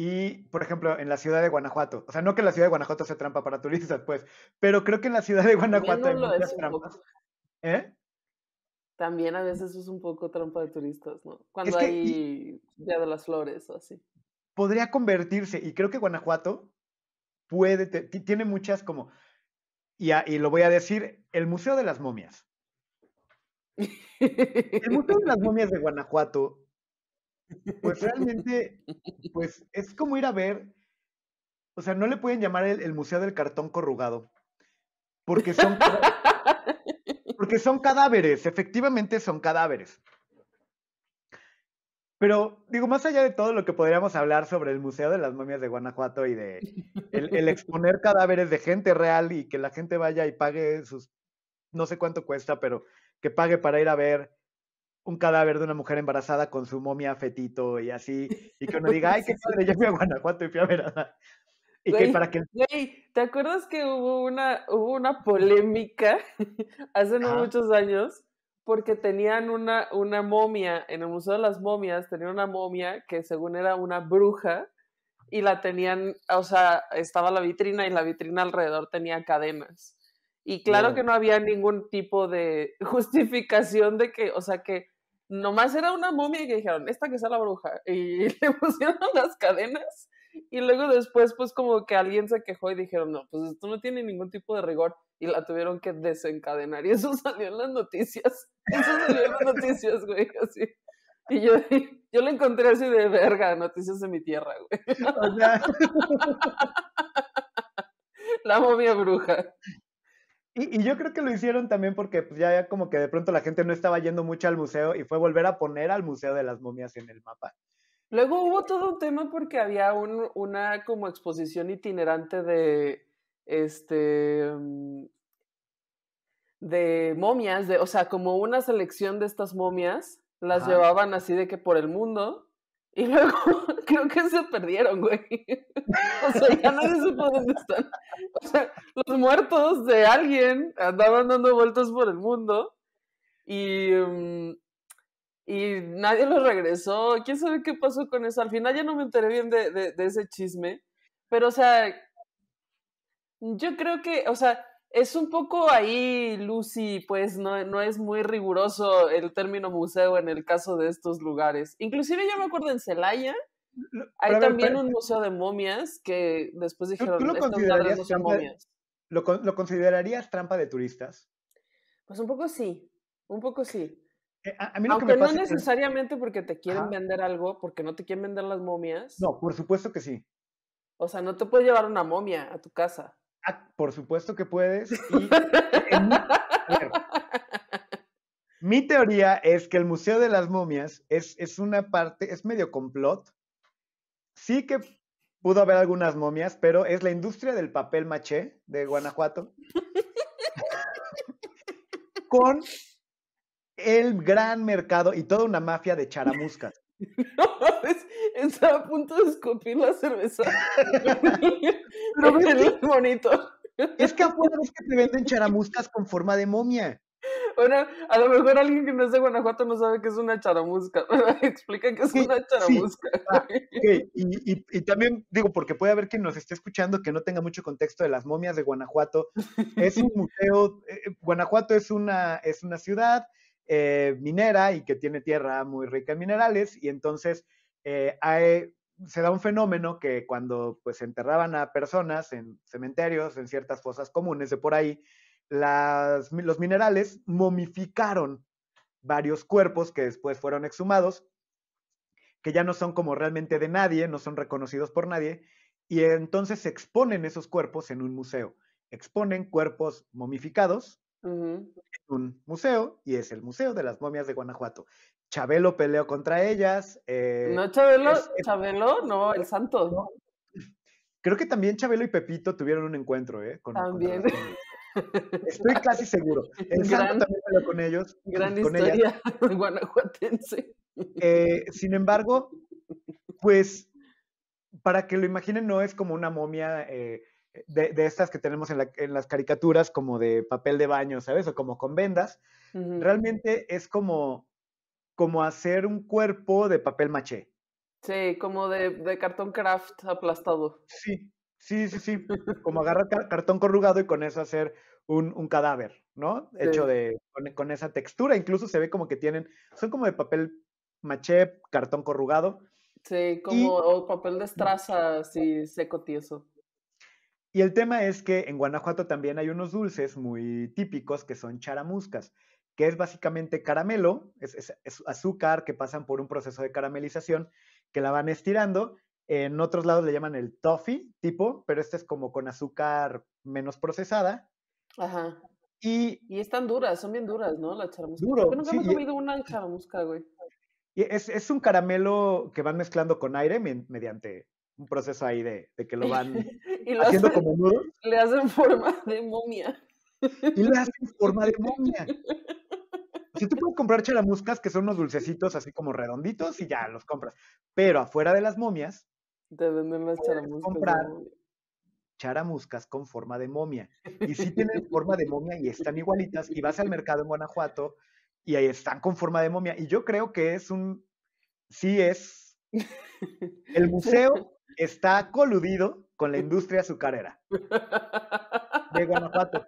Y, por ejemplo, en la ciudad de Guanajuato, o sea, no que la ciudad de Guanajuato sea trampa para turistas, pues, pero creo que en la ciudad de Guanajuato hay muchas trampas. ¿Eh? También a veces es un poco trampa de turistas, ¿no? Cuando hay Día de las Flores o así. Podría convertirse, y creo que Guanajuato puede, tiene muchas como, y, y lo voy a decir, el Museo de las Momias. El Museo de las Momias de Guanajuato, pues realmente, pues es como ir a ver, o sea, no le pueden llamar el, el Museo del Cartón Corrugado, porque son porque son cadáveres, efectivamente son cadáveres. Pero, digo, más allá de todo lo que podríamos hablar sobre el Museo de las Momias de Guanajuato y de el, exponer cadáveres de gente real y que la gente vaya y pague sus, no sé cuánto cuesta, pero que pague para ir a ver un cadáver de una mujer embarazada con su momia fetito y así, y que uno diga, ay, qué padre, yo fui a Guanajuato y fui a ver a, para que... ¿te acuerdas que hubo una, hubo una polémica hace no muchos años? Porque tenían una, una momia, en el Museo de las Momias, tenían una momia que según era una bruja y la tenían, o sea, estaba la vitrina y la vitrina alrededor tenía cadenas. Y claro que no había ningún tipo de justificación de que, o sea, que nomás era una momia y que dijeron, esta que sea la bruja. Y le pusieron las cadenas y luego después, pues como que alguien se quejó y dijeron, no, pues esto no tiene ningún tipo de rigor y la tuvieron que desencadenar. Y eso salió en las noticias. Eso salió en las noticias, güey, así. Y yo, yo lo encontré así de verga, noticias de mi tierra, güey. La momia bruja. Y, y, yo creo que lo hicieron también porque pues, ya como que de pronto la gente no estaba yendo mucho al museo y fue volver a poner al Museo de las Momias en el mapa. Luego hubo todo un tema porque había un, una como exposición itinerante de este mm, de momias, de, o sea, como una selección de estas momias, las llevaban así de que por el mundo y luego creo que se perdieron, güey. O sea, ya nadie supo dónde están. O sea, los muertos de alguien andaban dando vueltas por el mundo y mm, y nadie lo regresó. ¿Quién sabe qué pasó con eso? Al final ya no me enteré bien de, de, ese chisme, pero o sea, yo creo que, o sea, es un poco ahí, Lucy, pues no, no es muy riguroso el término museo en el caso de estos lugares. Inclusive yo me acuerdo en Celaya, hay también un museo de momias que después dijeron, lo, considerarías momias. ¿Lo, ¿Lo considerarías trampa de turistas? Pues un poco sí, un poco sí. Eh, Aunque no necesariamente porque te quieren vender algo, porque no te quieren vender las momias. No, por supuesto que sí. O sea, no te puedes llevar una momia a tu casa. Ah, por supuesto que puedes. mi, teoría es que el Museo de las Momias es, es una parte, es medio complot. Sí que pudo haber algunas momias, pero es la industria del papel maché de Guanajuato. con el gran mercado y toda una mafia de charamuscas. No, estaba a punto de escupir la cerveza. Pero es bonito. Es que afuera es que te venden charamuscas con forma de momia. Bueno, a lo mejor alguien que no es de Guanajuato no sabe qué es una charamusca. Explica qué es una charamusca. Ah, y, y, y, también digo, porque puede haber quien nos esté escuchando que no tenga mucho contexto de las momias de Guanajuato. Es un museo, eh, Guanajuato es una, es una ciudad eh, minera y que tiene tierra muy rica en minerales y entonces eh, se da un fenómeno que cuando pues enterraban a personas en cementerios, en ciertas fosas comunes de por ahí, las, los minerales momificaron varios cuerpos que después fueron exhumados, que ya no son como realmente de nadie, no son reconocidos por nadie, y entonces se exponen esos cuerpos en un museo. Exponen cuerpos momificados en un museo y es el Museo de las Momias de Guanajuato. Chabelo peleó contra ellas. Eh, no, Chabelo, Chabelo, no, el santo. Creo que también Chabelo y Pepito tuvieron un encuentro, ¿eh? también. Estoy casi seguro. El santo también peleó con ellos. Gran historia guanajuatense. Eh, sin embargo, pues, para que lo imaginen, no es como una momia eh, de, estas que tenemos en, las caricaturas como de papel de baño, ¿sabes? O como con vendas. Realmente es como, como hacer un cuerpo de papel maché. Sí, como de, de cartón craft aplastado. Sí, sí, sí, sí. Como agarrar cartón corrugado y con eso hacer un, un cadáver, ¿no? Hecho de, con, con, esa textura. Incluso se ve como que tienen, son como de papel maché, cartón corrugado. Sí, como papel de estraza así seco tieso. Y el tema es que en Guanajuato también hay unos dulces muy típicos que son charamuscas, que es básicamente caramelo, es, azúcar que pasan por un proceso de caramelización, que la van estirando. En otros lados le llaman el toffee tipo, pero este es como con azúcar menos procesada. Ajá. Y, y están duras, son bien duras, ¿no? La charamusca. Duro. nunca he comido una charamusca, güey. Y es, es, un caramelo que van mezclando con aire mediante un proceso ahí de, de que lo van haciendo como nudo. Le hacen forma de momia. Y le hacen forma de momia. Si tú puedes comprar charamuscas, que son unos dulcecitos así como redonditos, y ya los compras. Pero afuera de las momias, te venden las charamuscas. comprar charamuscas con forma de momia. Y sí tienen forma de momia y están igualitas. Y vas al mercado en Guanajuato y ahí están con forma de momia. Y yo creo que es un, sí es, el museo está coludido con la industria azucarera de Guanajuato.